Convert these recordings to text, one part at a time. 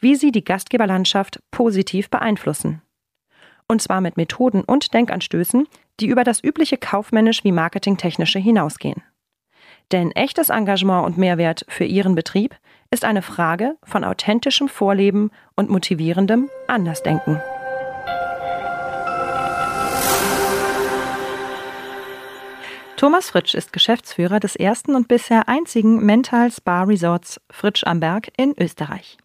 wie Sie die Gastgeberlandschaft positiv beeinflussen und zwar mit Methoden und Denkanstößen, die über das übliche kaufmännisch wie marketingtechnische hinausgehen. Denn echtes Engagement und Mehrwert für Ihren Betrieb ist eine Frage von authentischem Vorleben und motivierendem Andersdenken. Thomas Fritsch ist Geschäftsführer des ersten und bisher einzigen Mental Spa Resorts Fritsch am Berg in Österreich.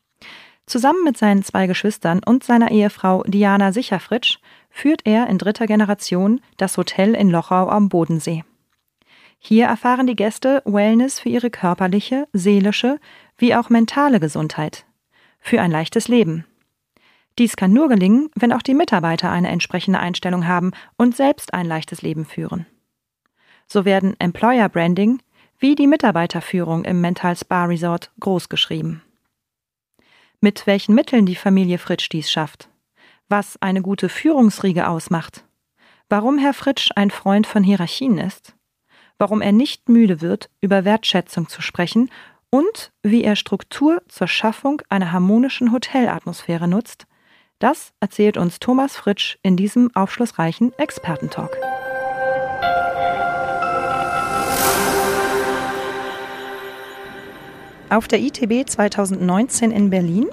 Zusammen mit seinen zwei Geschwistern und seiner Ehefrau Diana Sicherfritsch führt er in dritter Generation das Hotel in Lochau am Bodensee. Hier erfahren die Gäste Wellness für ihre körperliche, seelische wie auch mentale Gesundheit. Für ein leichtes Leben. Dies kann nur gelingen, wenn auch die Mitarbeiter eine entsprechende Einstellung haben und selbst ein leichtes Leben führen. So werden Employer Branding wie die Mitarbeiterführung im Mental Spa Resort großgeschrieben mit welchen Mitteln die Familie Fritsch dies schafft, was eine gute Führungsriege ausmacht, warum Herr Fritsch ein Freund von Hierarchien ist, warum er nicht müde wird, über Wertschätzung zu sprechen und wie er Struktur zur Schaffung einer harmonischen Hotelatmosphäre nutzt, das erzählt uns Thomas Fritsch in diesem aufschlussreichen Expertentalk. Auf der ITB 2019 in Berlin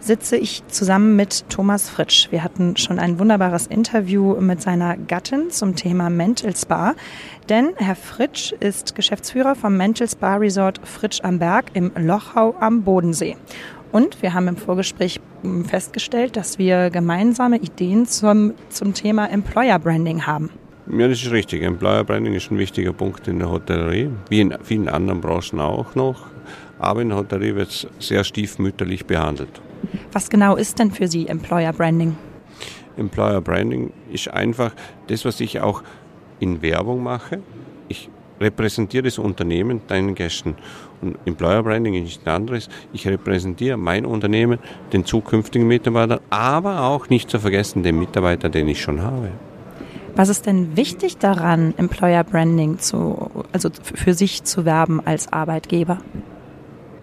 sitze ich zusammen mit Thomas Fritsch. Wir hatten schon ein wunderbares Interview mit seiner Gattin zum Thema Mental Spa. Denn Herr Fritsch ist Geschäftsführer vom Mental Spa Resort Fritsch am Berg im Lochau am Bodensee. Und wir haben im Vorgespräch festgestellt, dass wir gemeinsame Ideen zum, zum Thema Employer Branding haben. Ja, das ist richtig. Employer Branding ist ein wichtiger Punkt in der Hotellerie, wie in vielen anderen Branchen auch noch aber in der es sehr stiefmütterlich behandelt. Was genau ist denn für Sie Employer Branding? Employer Branding ist einfach das, was ich auch in Werbung mache. Ich repräsentiere das Unternehmen deinen Gästen. Und Employer Branding ist nichts anderes. Ich repräsentiere mein Unternehmen den zukünftigen Mitarbeitern, aber auch nicht zu vergessen den Mitarbeiter, den ich schon habe. Was ist denn wichtig daran, Employer Branding zu, also für sich zu werben als Arbeitgeber?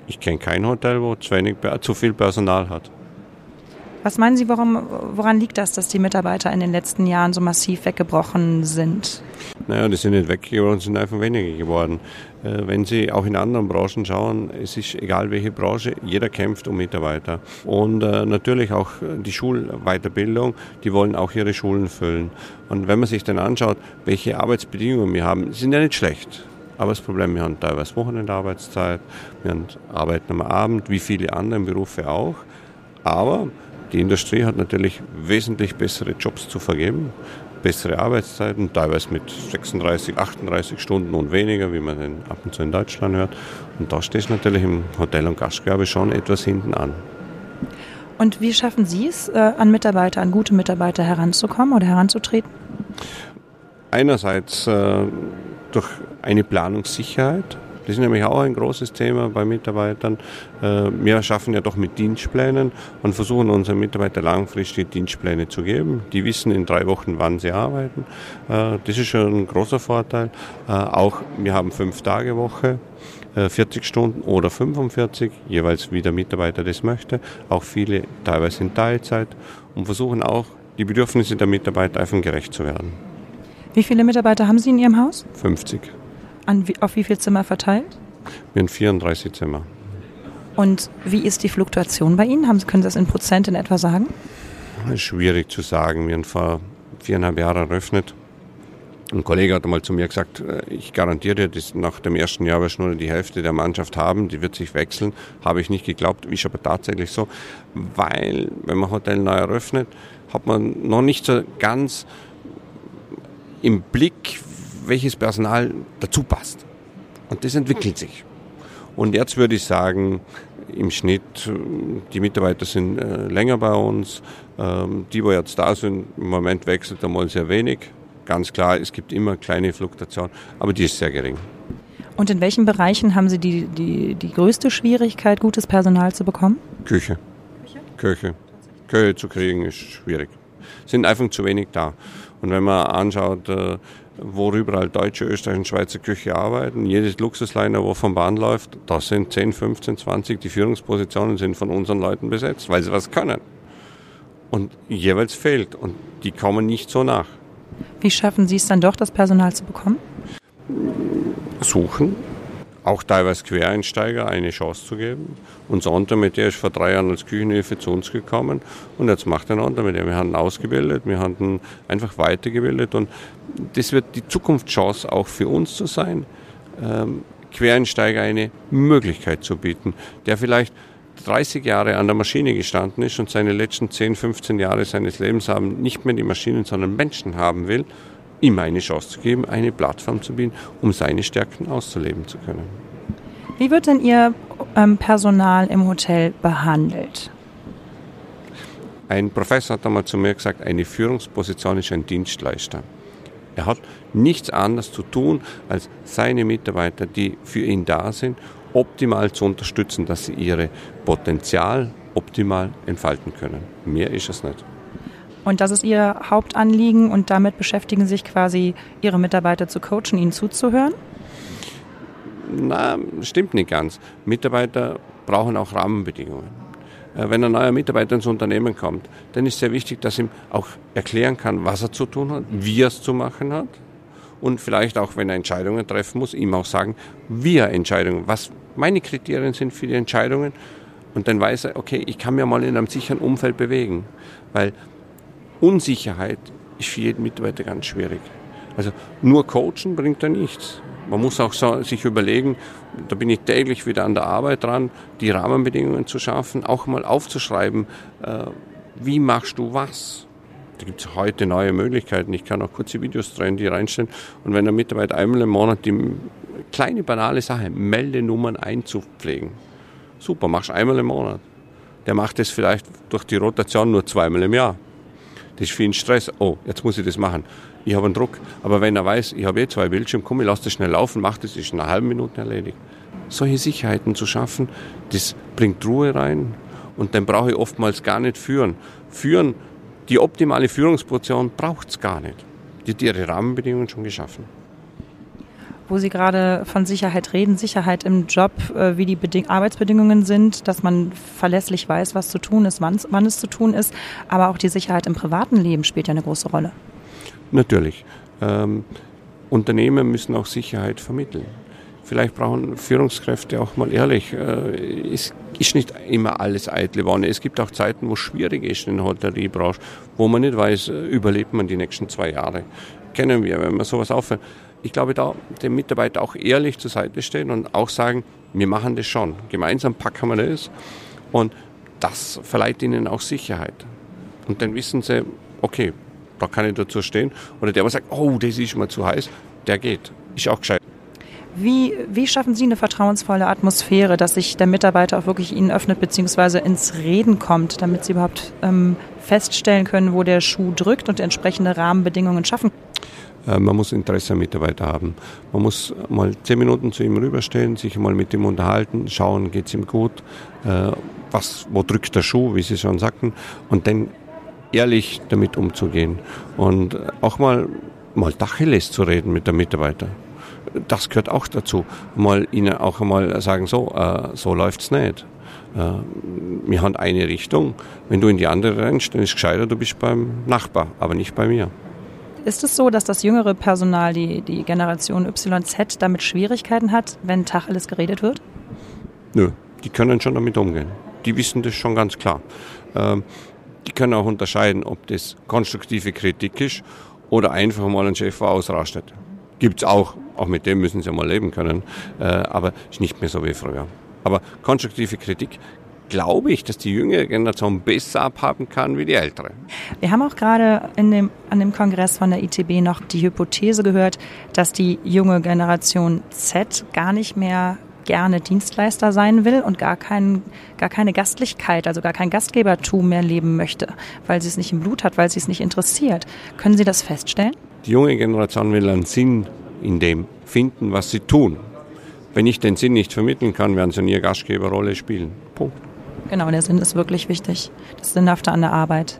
Ich kenne kein Hotel, wo zu, wenig, zu viel Personal hat. Was meinen Sie, warum, woran liegt das, dass die Mitarbeiter in den letzten Jahren so massiv weggebrochen sind? Naja, die sind nicht weggebrochen, sind einfach weniger geworden. Äh, wenn Sie auch in anderen Branchen schauen, es ist egal welche Branche, jeder kämpft um Mitarbeiter. Und äh, natürlich auch die Schulweiterbildung, die wollen auch ihre Schulen füllen. Und wenn man sich dann anschaut, welche Arbeitsbedingungen wir haben, sind ja nicht schlecht. Aber das Problem, wir haben teilweise Wochenendarbeitszeit, wir haben arbeiten am Abend, wie viele andere Berufe auch. Aber die Industrie hat natürlich wesentlich bessere Jobs zu vergeben, bessere Arbeitszeiten, teilweise mit 36, 38 Stunden und weniger, wie man ab und zu in Deutschland hört. Und da steht natürlich im Hotel- und Gastgewerbe schon etwas hinten an. Und wie schaffen Sie es, äh, an Mitarbeiter, an gute Mitarbeiter heranzukommen oder heranzutreten? Einerseits äh, durch eine Planungssicherheit. Das ist nämlich auch ein großes Thema bei Mitarbeitern. Äh, wir schaffen ja doch mit Dienstplänen und versuchen unseren Mitarbeitern langfristig Dienstpläne zu geben. Die wissen in drei Wochen, wann sie arbeiten. Äh, das ist schon ein großer Vorteil. Äh, auch wir haben fünf Tage Woche. 40 Stunden oder 45, jeweils wie der Mitarbeiter das möchte. Auch viele teilweise in Teilzeit und versuchen auch, die Bedürfnisse der Mitarbeiter einfach gerecht zu werden. Wie viele Mitarbeiter haben Sie in Ihrem Haus? 50. An, auf wie viele Zimmer verteilt? Wir haben 34 Zimmer. Und wie ist die Fluktuation bei Ihnen? Haben, können Sie das in Prozent in etwa sagen? Schwierig zu sagen. Wir haben vor viereinhalb Jahren eröffnet. Ein Kollege hat einmal zu mir gesagt, äh, ich garantiere dir, dass nach dem ersten Jahr wirst du nur die Hälfte der Mannschaft haben, die wird sich wechseln. Habe ich nicht geglaubt, ist aber tatsächlich so, weil wenn man Hotel neu eröffnet, hat man noch nicht so ganz im Blick, welches Personal dazu passt. Und das entwickelt sich. Und jetzt würde ich sagen, im Schnitt, die Mitarbeiter sind äh, länger bei uns. Ähm, die, die jetzt da sind, im Moment wechselt einmal sehr wenig. Ganz klar, es gibt immer kleine Fluktuationen, aber die ist sehr gering. Und in welchen Bereichen haben Sie die, die, die größte Schwierigkeit, gutes Personal zu bekommen? Küche. Küche? Küche. Küche zu kriegen ist schwierig. Sind einfach zu wenig da. Und wenn man anschaut, äh, worüber halt deutsche, österreichische und Schweizer Küche arbeiten. Jedes Luxusliner, wo vom Bahn läuft, da sind 10, 15, 20, die Führungspositionen sind von unseren Leuten besetzt, weil sie was können. Und jeweils fehlt und die kommen nicht so nach. Wie schaffen Sie es dann doch, das Personal zu bekommen? Suchen, auch teilweise Quereinsteiger eine Chance zu geben. Unser Onter, mit der ist vor drei Jahren als Küchenhilfe zu uns gekommen und jetzt macht er Onter mit der. Wir haben ihn ausgebildet, wir haben ihn einfach weitergebildet und das wird die Zukunftschance auch für uns zu sein, ähm, Quereinsteiger eine Möglichkeit zu bieten, der vielleicht 30 Jahre an der Maschine gestanden ist und seine letzten 10, 15 Jahre seines Lebens haben nicht mehr die Maschinen, sondern Menschen haben will, ihm eine Chance zu geben, eine Plattform zu bieten, um seine Stärken auszuleben zu können. Wie wird denn Ihr ähm, Personal im Hotel behandelt? Ein Professor hat einmal zu mir gesagt, eine Führungsposition ist ein Dienstleister. Er hat nichts anderes zu tun, als seine Mitarbeiter, die für ihn da sind, optimal zu unterstützen, dass sie ihre Potenzial optimal entfalten können. Mehr ist es nicht. Und das ist Ihr Hauptanliegen und damit beschäftigen sich quasi Ihre Mitarbeiter zu coachen, ihnen zuzuhören? Na, stimmt nicht ganz. Mitarbeiter brauchen auch Rahmenbedingungen. Äh, wenn ein neuer Mitarbeiter ins Unternehmen kommt, dann ist sehr wichtig, dass ihm auch erklären kann, was er zu tun hat, wie er es zu machen hat und vielleicht auch, wenn er Entscheidungen treffen muss, ihm auch sagen, wie er Entscheidungen, was meine Kriterien sind für die Entscheidungen und dann weiß er, okay, ich kann mir mal in einem sicheren Umfeld bewegen, weil Unsicherheit ist für jeden Mitarbeiter ganz schwierig. Also nur coachen bringt da nichts. Man muss auch so, sich überlegen, da bin ich täglich wieder an der Arbeit dran, die Rahmenbedingungen zu schaffen, auch mal aufzuschreiben, äh, wie machst du was. Da gibt es heute neue Möglichkeiten. Ich kann auch kurze Videos drehen, die reinstellen. Und wenn ein Mitarbeiter einmal im Monat die kleine banale Sache, Meldenummern einzupflegen, super, machst einmal im Monat. Der macht es vielleicht durch die Rotation nur zweimal im Jahr. Das ist viel Stress. Oh, jetzt muss ich das machen. Ich habe einen Druck. Aber wenn er weiß, ich habe eh zwei Bildschirme, komm, ich lasse das schnell laufen, mache das, ist in einer halben Minute erledigt. Solche Sicherheiten zu schaffen, das bringt Ruhe rein. Und dann brauche ich oftmals gar nicht führen. Führen, die optimale Führungsposition braucht es gar nicht. Die hat ihre Rahmenbedingungen schon geschaffen wo Sie gerade von Sicherheit reden, Sicherheit im Job, äh, wie die Beding Arbeitsbedingungen sind, dass man verlässlich weiß, was zu tun ist, wann, es zu tun ist, aber auch die Sicherheit im privaten Leben spielt ja eine große Rolle. Natürlich. Ähm, Unternehmen müssen auch Sicherheit vermitteln. Vielleicht brauchen Führungskräfte auch mal ehrlich. Äh, es ist nicht immer alles eitle Wanne. Es gibt auch Zeiten, wo es schwierig ist in der Hotelleriebranche, wo man nicht weiß, äh, überlebt man die nächsten zwei Jahre. Kennen wir, wenn man sowas aufhört ich glaube, da dem Mitarbeiter auch ehrlich zur Seite stehen und auch sagen, wir machen das schon. Gemeinsam packen wir das. Und das verleiht ihnen auch Sicherheit. Und dann wissen sie, okay, da kann ich dazu stehen. Oder der, der sagt, oh, das ist mir zu heiß, der geht. Ist auch gescheit. Wie, wie schaffen Sie eine vertrauensvolle Atmosphäre, dass sich der Mitarbeiter auch wirklich Ihnen öffnet bzw. ins Reden kommt, damit Sie überhaupt ähm, feststellen können, wo der Schuh drückt und entsprechende Rahmenbedingungen schaffen? Äh, man muss Interesse am Mitarbeiter haben. Man muss mal zehn Minuten zu ihm rüberstehen, sich mal mit ihm unterhalten, schauen, geht es ihm gut, äh, was, wo drückt der Schuh, wie Sie schon sagten, und dann ehrlich damit umzugehen und auch mal, mal Tacheles zu reden mit dem Mitarbeiter. Das gehört auch dazu. Mal ihnen auch einmal sagen, so, äh, so läuft's nicht. wir haben eine Richtung. Wenn du in die andere rennst, dann ist es gescheiter, du bist beim Nachbar, aber nicht bei mir. Ist es so, dass das jüngere Personal, die, die Generation YZ, damit Schwierigkeiten hat, wenn Tacheles geredet wird? Nö, die können schon damit umgehen. Die wissen das schon ganz klar. Ähm, die können auch unterscheiden, ob das konstruktive Kritik ist oder einfach mal ein Chef ausrastet. Gibt es auch, auch mit dem müssen sie mal leben können, äh, aber ist nicht mehr so wie früher. Aber konstruktive Kritik glaube ich, dass die jüngere Generation besser abhaben kann wie die ältere. Wir haben auch gerade in dem, an dem Kongress von der ITB noch die Hypothese gehört, dass die junge Generation Z gar nicht mehr gerne Dienstleister sein will und gar, kein, gar keine Gastlichkeit, also gar kein Gastgebertum mehr leben möchte, weil sie es nicht im Blut hat, weil sie es nicht interessiert. Können Sie das feststellen? Die junge Generation will einen Sinn in dem finden, was sie tun. Wenn ich den Sinn nicht vermitteln kann, werden sie nie eine Gastgeberrolle spielen. Punkt. Genau, der Sinn ist wirklich wichtig. Das Sinnhafte an der Arbeit.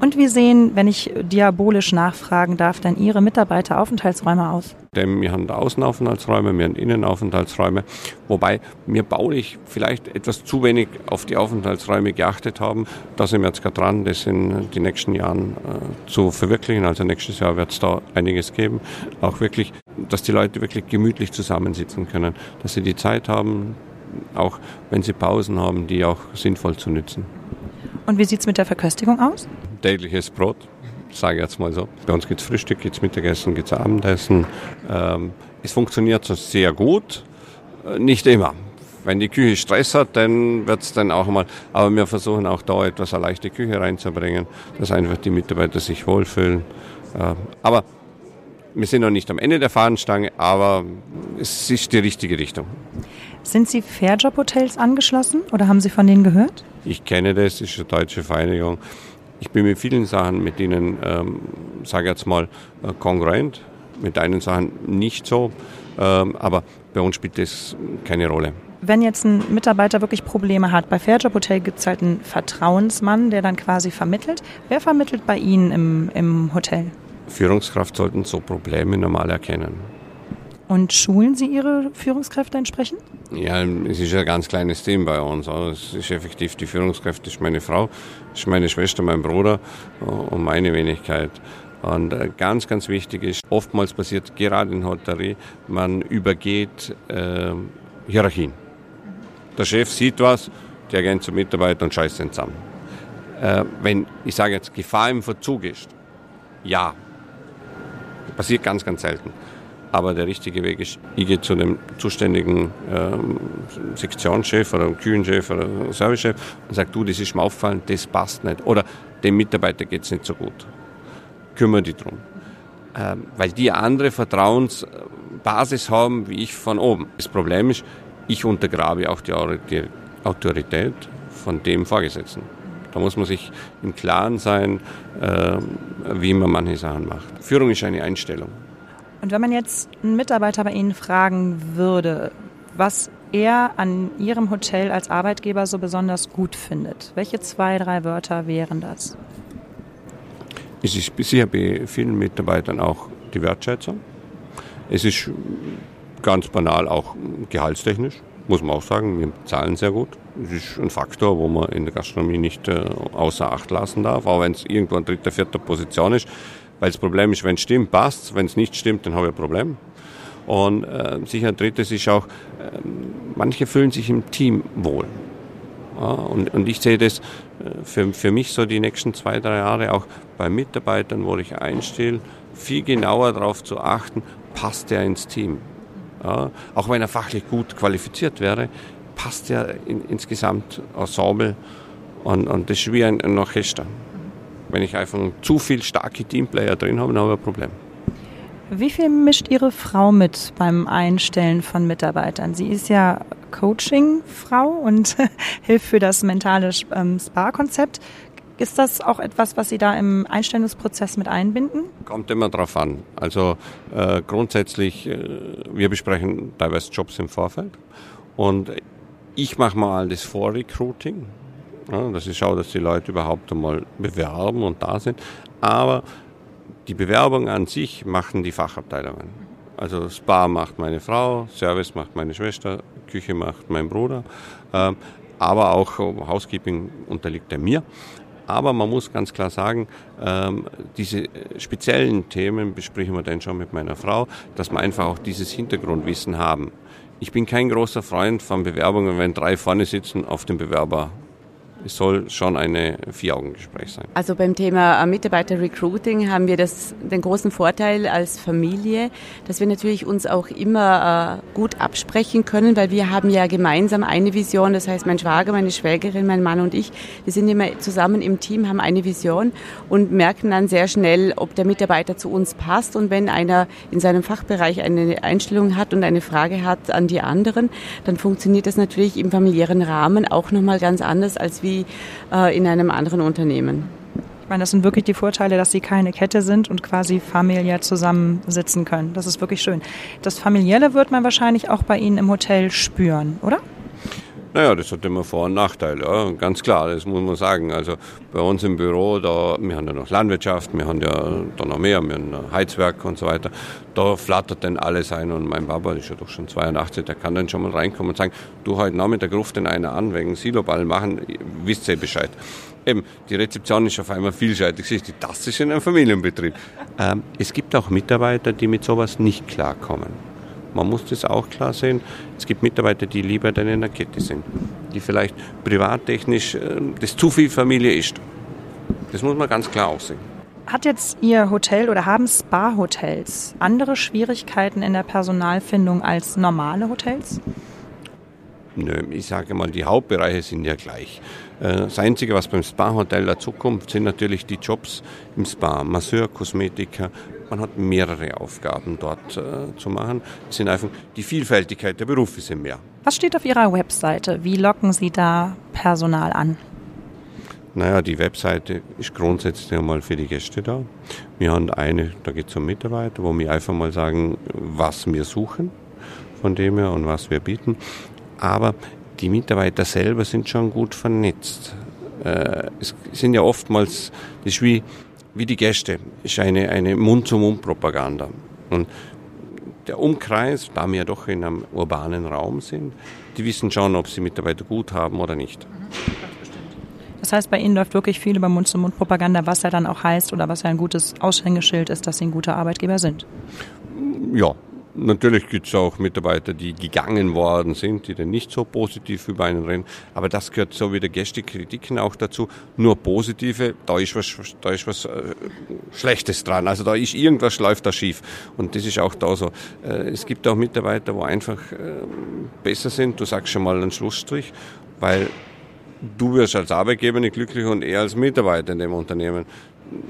Und wie sehen, wenn ich diabolisch nachfragen darf, denn Ihre Mitarbeiteraufenthaltsräume aus? Denn wir haben Außenaufenthaltsräume, wir haben Innenaufenthaltsräume, wobei wir baulich vielleicht etwas zu wenig auf die Aufenthaltsräume geachtet haben. Da sind wir jetzt gerade dran, das in den nächsten Jahren äh, zu verwirklichen. Also nächstes Jahr wird es da einiges geben. Auch wirklich, dass die Leute wirklich gemütlich zusammensitzen können, dass sie die Zeit haben, auch wenn sie Pausen haben, die auch sinnvoll zu nützen. Und wie sieht es mit der Verköstigung aus? Tägliches Brot, sage ich jetzt mal so. Bei uns gibt es Frühstück, gibt es Mittagessen, gibt es Abendessen. Ähm, es funktioniert so sehr gut, äh, nicht immer. Wenn die Küche Stress hat, dann wird es dann auch mal, aber wir versuchen auch da etwas eine leichte Küche reinzubringen, dass einfach die Mitarbeiter sich wohlfühlen. Äh, aber wir sind noch nicht am Ende der Fahnenstange, aber es ist die richtige Richtung. Sind Sie Fairjob-Hotels angeschlossen oder haben Sie von denen gehört? Ich kenne das, das ist eine deutsche Vereinigung. Ich bin mit vielen Sachen mit ihnen, ähm, sage jetzt mal, äh, kongruent, mit einigen Sachen nicht so, ähm, aber bei uns spielt das keine Rolle. Wenn jetzt ein Mitarbeiter wirklich Probleme hat, bei Fairjob Hotel gibt es halt einen Vertrauensmann, der dann quasi vermittelt. Wer vermittelt bei Ihnen im, im Hotel? Führungskraft sollten so Probleme normal erkennen. Und schulen Sie Ihre Führungskräfte entsprechend? Ja, es ist ein ganz kleines Team bei uns. Es ist effektiv die Führungskraft, ist meine Frau, ist meine Schwester, mein Bruder und meine Wenigkeit. Und äh, ganz, ganz wichtig ist, oftmals passiert gerade in Hotellerie, man übergeht äh, Hierarchien. Der Chef sieht was, der geht zum Mitarbeiter und scheißt ihn zusammen. Äh, wenn, ich sage jetzt, Gefahr im Verzug ist, ja, passiert ganz, ganz selten. Aber der richtige Weg ist, ich gehe zu dem zuständigen ähm, Sektionschef oder Küchenchef oder Servicechef und sage, du, das ist mir aufgefallen, das passt nicht. Oder dem Mitarbeiter geht es nicht so gut. Kümmere dich drum. Ähm, weil die andere Vertrauensbasis haben, wie ich von oben. Das Problem ist, ich untergrabe auch die Autorität von dem Vorgesetzten. Da muss man sich im Klaren sein, äh, wie man manche Sachen macht. Führung ist eine Einstellung. Und wenn man jetzt einen Mitarbeiter bei Ihnen fragen würde, was er an Ihrem Hotel als Arbeitgeber so besonders gut findet, welche zwei, drei Wörter wären das? Es ist bisher bei vielen Mitarbeitern auch die Wertschätzung. Es ist ganz banal auch gehaltstechnisch, muss man auch sagen. Wir zahlen sehr gut. Das ist ein Faktor, wo man in der Gastronomie nicht äh, außer Acht lassen darf, auch wenn es irgendwo an dritter, vierter Position ist. Weil das Problem ist, wenn es stimmt, passt Wenn es nicht stimmt, dann habe ich ein Problem. Und äh, sicher drittes ist auch, äh, manche fühlen sich im Team wohl. Ja, und, und ich sehe das äh, für, für mich so die nächsten zwei, drei Jahre auch bei Mitarbeitern, wo ich einstelle, viel genauer darauf zu achten, passt der ins Team. Ja, auch wenn er fachlich gut qualifiziert wäre, passt er in, ins Gesamtensemble und, und das ist wie ein, ein Orchester. Wenn ich einfach zu viel starke Teamplayer drin habe, dann habe ich ein Problem. Wie viel mischt Ihre Frau mit beim Einstellen von Mitarbeitern? Sie ist ja Coaching-Frau und hilft für das mentale ähm, Spa-Konzept. Ist das auch etwas, was Sie da im Einstellungsprozess mit einbinden? Kommt immer drauf an. Also äh, grundsätzlich, äh, wir besprechen teilweise Jobs im Vorfeld und ich mache mal das Vorrecruiting. Ja, dass ich schaue, dass die Leute überhaupt einmal bewerben und da sind. Aber die Bewerbung an sich machen die Fachabteilungen. Also Spa macht meine Frau, Service macht meine Schwester, Küche macht mein Bruder. Ähm, aber auch Housekeeping unterliegt er mir. Aber man muss ganz klar sagen, ähm, diese speziellen Themen besprechen wir dann schon mit meiner Frau, dass wir einfach auch dieses Hintergrundwissen haben. Ich bin kein großer Freund von Bewerbungen, wenn drei vorne sitzen auf dem Bewerber es soll schon ein Vier-Augen-Gespräch sein. Also beim Thema äh, Mitarbeiter-Recruiting haben wir das, den großen Vorteil als Familie, dass wir natürlich uns auch immer äh, gut absprechen können, weil wir haben ja gemeinsam eine Vision. Das heißt, mein Schwager, meine Schwägerin, mein Mann und ich, wir sind immer zusammen im Team, haben eine Vision und merken dann sehr schnell, ob der Mitarbeiter zu uns passt. Und wenn einer in seinem Fachbereich eine Einstellung hat und eine Frage hat an die anderen, dann funktioniert das natürlich im familiären Rahmen auch nochmal ganz anders als wie äh, in einem anderen Unternehmen. Ich meine, das sind wirklich die Vorteile, dass sie keine Kette sind und quasi familiär zusammensitzen können. Das ist wirklich schön. Das Familiäre wird man wahrscheinlich auch bei Ihnen im Hotel spüren, oder? Naja, das hat immer Vor- und Nachteile, ja, ganz klar, das muss man sagen. Also bei uns im Büro, da, wir haben ja noch Landwirtschaft, wir haben ja da noch mehr, wir haben Heizwerk und so weiter. Da flattert dann alles ein und mein Papa ist ja doch schon 82, der kann dann schon mal reinkommen und sagen, du heute Nachmittag ruft den einer an wegen Siloball machen, wisst ihr Bescheid. Eben, die Rezeption ist auf einmal vielseitig. Das ist in einem Familienbetrieb. Ähm, es gibt auch Mitarbeiter, die mit sowas nicht klarkommen. Man muss das auch klar sehen. Es gibt Mitarbeiter, die lieber dann in der Kette sind, die vielleicht privattechnisch äh, das zu viel Familie ist. Das muss man ganz klar auch sehen. Hat jetzt Ihr Hotel oder haben Spa-Hotels andere Schwierigkeiten in der Personalfindung als normale Hotels? Nö, ich sage mal, die Hauptbereiche sind ja gleich. Äh, das Einzige, was beim Spa-Hotel dazukommt, sind natürlich die Jobs im Spa. Masseur, Kosmetiker. Man hat mehrere Aufgaben dort äh, zu machen. Es sind einfach die Vielfältigkeit der Berufe sind mehr. Was steht auf Ihrer Webseite? Wie locken Sie da Personal an? Naja, die Webseite ist grundsätzlich einmal für die Gäste da. Wir haben eine, da geht es um Mitarbeiter, wo wir einfach mal sagen, was wir suchen von dem her und was wir bieten. Aber die Mitarbeiter selber sind schon gut vernetzt. Äh, es sind ja oftmals, das ist wie, wie die Gäste, ist eine, eine Mund-zu-Mund-Propaganda. Und der Umkreis, da wir ja doch in einem urbanen Raum sind, die wissen schon, ob sie Mitarbeiter gut haben oder nicht. Das heißt, bei Ihnen läuft wirklich viel über Mund-zu-Mund-Propaganda, was ja dann auch heißt oder was ja ein gutes Aushängeschild ist, dass Sie ein guter Arbeitgeber sind. Ja, Natürlich gibt es auch Mitarbeiter, die gegangen worden sind, die dann nicht so positiv über einen reden. Aber das gehört so wie der Gästekritiken auch dazu. Nur positive, da ist was, da ist was äh, Schlechtes dran. Also da ist irgendwas läuft da schief. Und das ist auch da so. Äh, es gibt auch Mitarbeiter, wo einfach äh, besser sind. Du sagst schon mal einen Schlussstrich, weil du wirst als Arbeitgeber nicht glücklich und er als Mitarbeiter in dem Unternehmen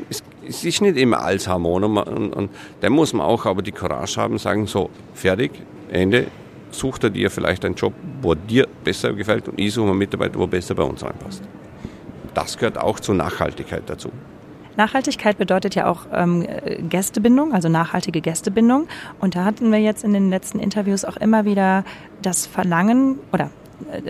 es, es ist nicht immer alles harmonisch und, und, dann muss man auch aber die Courage haben, sagen so, fertig, Ende, sucht er dir vielleicht einen Job, wo dir besser gefällt und ich suche einen Mitarbeiter, wo besser bei uns reinpasst. Das gehört auch zur Nachhaltigkeit dazu. Nachhaltigkeit bedeutet ja auch ähm, Gästebindung, also nachhaltige Gästebindung. Und da hatten wir jetzt in den letzten Interviews auch immer wieder das Verlangen oder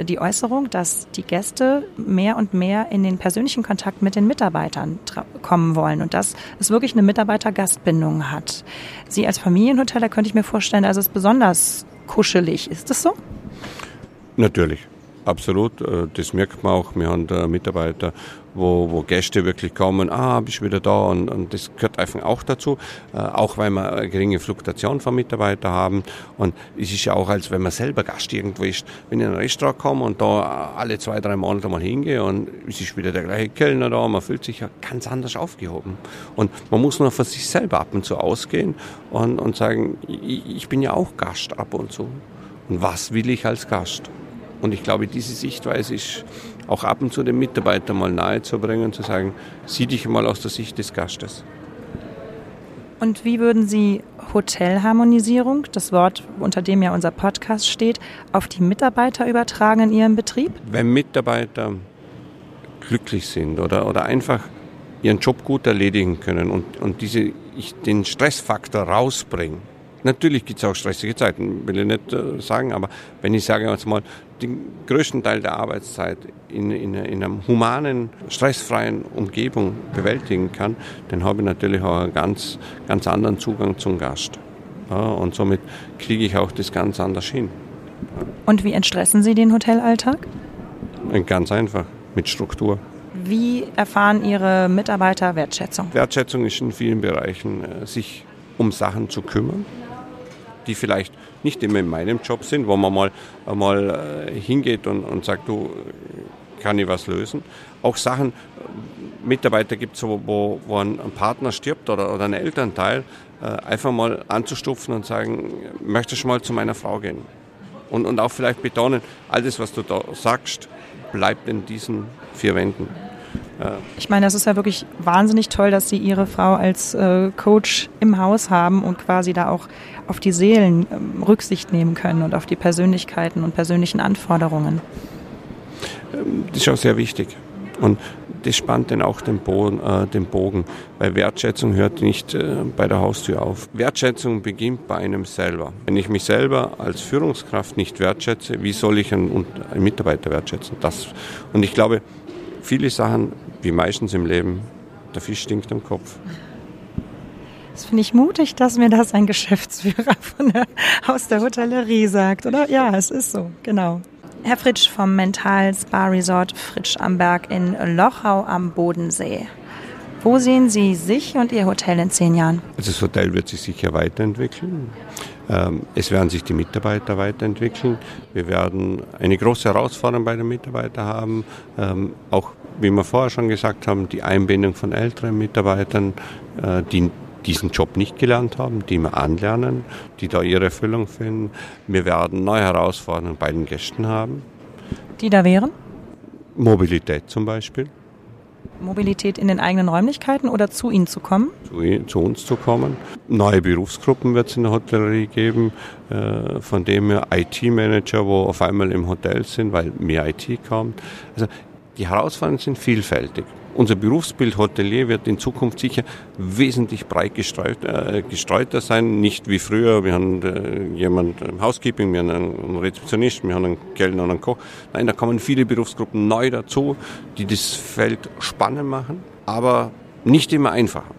die Äußerung, dass die Gäste mehr und mehr in den persönlichen Kontakt mit den Mitarbeitern kommen wollen und dass es wirklich eine Mitarbeiter-Gastbindung hat. Sie als Familienhotel, da könnte ich mir vorstellen, also es besonders kuschelig. Ist das so? Natürlich. Absolut, äh, das merkt man auch. Wir haben Mitarbeiter, wo, wo Gäste wirklich kommen, ah, bist du wieder da? Und, und das gehört einfach auch dazu, äh, auch weil wir eine geringe Fluktuation von Mitarbeitern haben. Und es ist ja auch, als wenn man selber Gast irgendwo ist, wenn ich in ein Restaurant komme und da alle zwei, drei Monate mal hingehe und es ist wieder der gleiche Kellner da, man fühlt sich ja ganz anders aufgehoben. Und man muss nur für sich selber ab und zu ausgehen und, und sagen, ich, ich bin ja auch Gast ab und zu. Und was will ich als Gast? Und ich glaube, diese Sichtweise ist auch ab und zu den Mitarbeitern mal nahezubringen, zu sagen, sieh dich mal aus der Sicht des Gastes. Und wie würden Sie Hotelharmonisierung, das Wort, unter dem ja unser Podcast steht, auf die Mitarbeiter übertragen in Ihrem Betrieb? Wenn Mitarbeiter glücklich sind oder, oder einfach ihren Job gut erledigen können und, und diese, ich, den Stressfaktor rausbringen, Natürlich gibt es auch stressige Zeiten, will ich nicht äh, sagen, aber wenn ich sage jetzt mal, den größten Teil der Arbeitszeit in, in, in einer humanen, stressfreien Umgebung bewältigen kann, dann habe ich natürlich auch einen ganz, ganz anderen Zugang zum Gast. Ja, und somit kriege ich auch das ganz anders hin. Und wie entstressen Sie den Hotelalltag? Ganz einfach, mit Struktur. Wie erfahren Ihre Mitarbeiter Wertschätzung? Wertschätzung ist in vielen Bereichen, äh, sich um Sachen zu kümmern die vielleicht nicht immer in meinem Job sind, wo man mal, mal äh, hingeht und, und sagt, du, kann ich was lösen. Auch Sachen, Mitarbeiter gibt es, wo, wo ein Partner stirbt oder, oder ein Elternteil, äh, einfach mal anzustupfen und sagen, möchtest du mal zu meiner Frau gehen? Und, und auch vielleicht betonen, alles, was du da sagst, bleibt in diesen vier Wänden. Ich meine, das ist ja wirklich wahnsinnig toll, dass Sie Ihre Frau als äh, Coach im Haus haben und quasi da auch auf die Seelen ähm, Rücksicht nehmen können und auf die Persönlichkeiten und persönlichen Anforderungen. Ähm, das ist auch sehr wichtig. Und das spannt dann auch den Bogen, äh, den Bogen, weil Wertschätzung hört nicht äh, bei der Haustür auf. Wertschätzung beginnt bei einem selber. Wenn ich mich selber als Führungskraft nicht wertschätze, wie soll ich einen, einen Mitarbeiter wertschätzen? Das, und ich glaube, viele Sachen, wie meistens im Leben, der Fisch stinkt am Kopf. Das finde ich mutig, dass mir das ein Geschäftsführer von der, aus der Hotellerie sagt, oder? Ja, es ist so, genau. Herr Fritsch vom Mental Spa Resort Fritsch am Berg in Lochau am Bodensee. Wo sehen Sie sich und Ihr Hotel in zehn Jahren? Also das Hotel wird sich sicher weiterentwickeln. Ähm, es werden sich die Mitarbeiter weiterentwickeln. Wir werden eine große Herausforderung bei den Mitarbeitern haben. Ähm, auch, wie wir vorher schon gesagt haben, die Einbindung von älteren Mitarbeitern, äh, die diesen Job nicht gelernt haben, die wir anlernen, die da ihre Erfüllung finden. Wir werden neue Herausforderungen bei den Gästen haben. Die da wären? Mobilität zum Beispiel. Mobilität in den eigenen Räumlichkeiten oder zu Ihnen zu kommen? Zu, zu uns zu kommen. Neue Berufsgruppen wird es in der Hotellerie geben, äh, von dem her IT-Manager, wo auf einmal im Hotel sind, weil mehr IT kommt. Also die Herausforderungen sind vielfältig. Unser Berufsbild Hotelier wird in Zukunft sicher wesentlich breit gestreut, äh, gestreuter sein. Nicht wie früher, wir haben äh, jemand im Housekeeping, wir haben einen Rezeptionisten, wir haben einen Kellner und einen Koch. Nein, da kommen viele Berufsgruppen neu dazu, die das Feld spannend machen, aber nicht immer einfacher.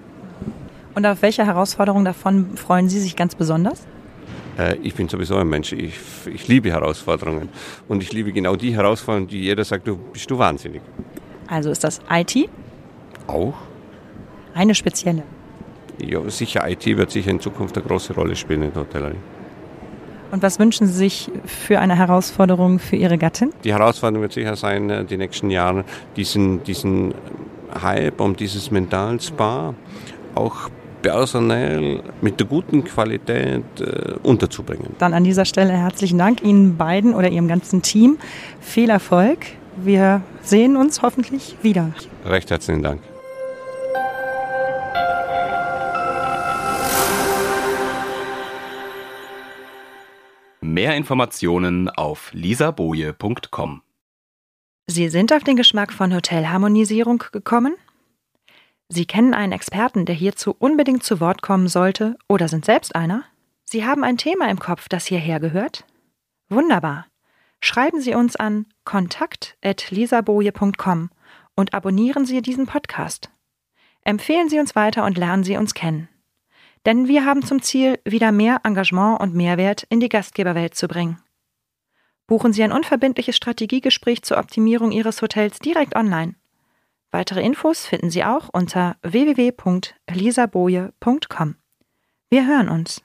Und auf welche Herausforderung davon freuen Sie sich ganz besonders? Äh, ich bin sowieso ein Mensch, ich, ich liebe Herausforderungen. Und ich liebe genau die Herausforderungen, die jeder sagt, du bist du wahnsinnig. Also ist das IT? Auch. Eine spezielle? Ja, sicher, IT wird sicher in Zukunft eine große Rolle spielen in der Hotellerie. Und was wünschen Sie sich für eine Herausforderung für Ihre Gattin? Die Herausforderung wird sicher sein, äh, die nächsten Jahre diesen, diesen Hype um dieses Mental-Spa auch personell mit der guten Qualität äh, unterzubringen. Dann an dieser Stelle herzlichen Dank Ihnen beiden oder Ihrem ganzen Team. Viel Erfolg wir sehen uns hoffentlich wieder. Recht herzlichen Dank. Mehr Informationen auf lisaboje.com. Sie sind auf den Geschmack von Hotelharmonisierung gekommen? Sie kennen einen Experten, der hierzu unbedingt zu Wort kommen sollte, oder sind selbst einer? Sie haben ein Thema im Kopf, das hierher gehört? Wunderbar schreiben Sie uns an kontakt.lisaboje.com und abonnieren Sie diesen Podcast. Empfehlen Sie uns weiter und lernen Sie uns kennen. Denn wir haben zum Ziel, wieder mehr Engagement und Mehrwert in die Gastgeberwelt zu bringen. Buchen Sie ein unverbindliches Strategiegespräch zur Optimierung Ihres Hotels direkt online. Weitere Infos finden Sie auch unter www.lisaboje.com. Wir hören uns.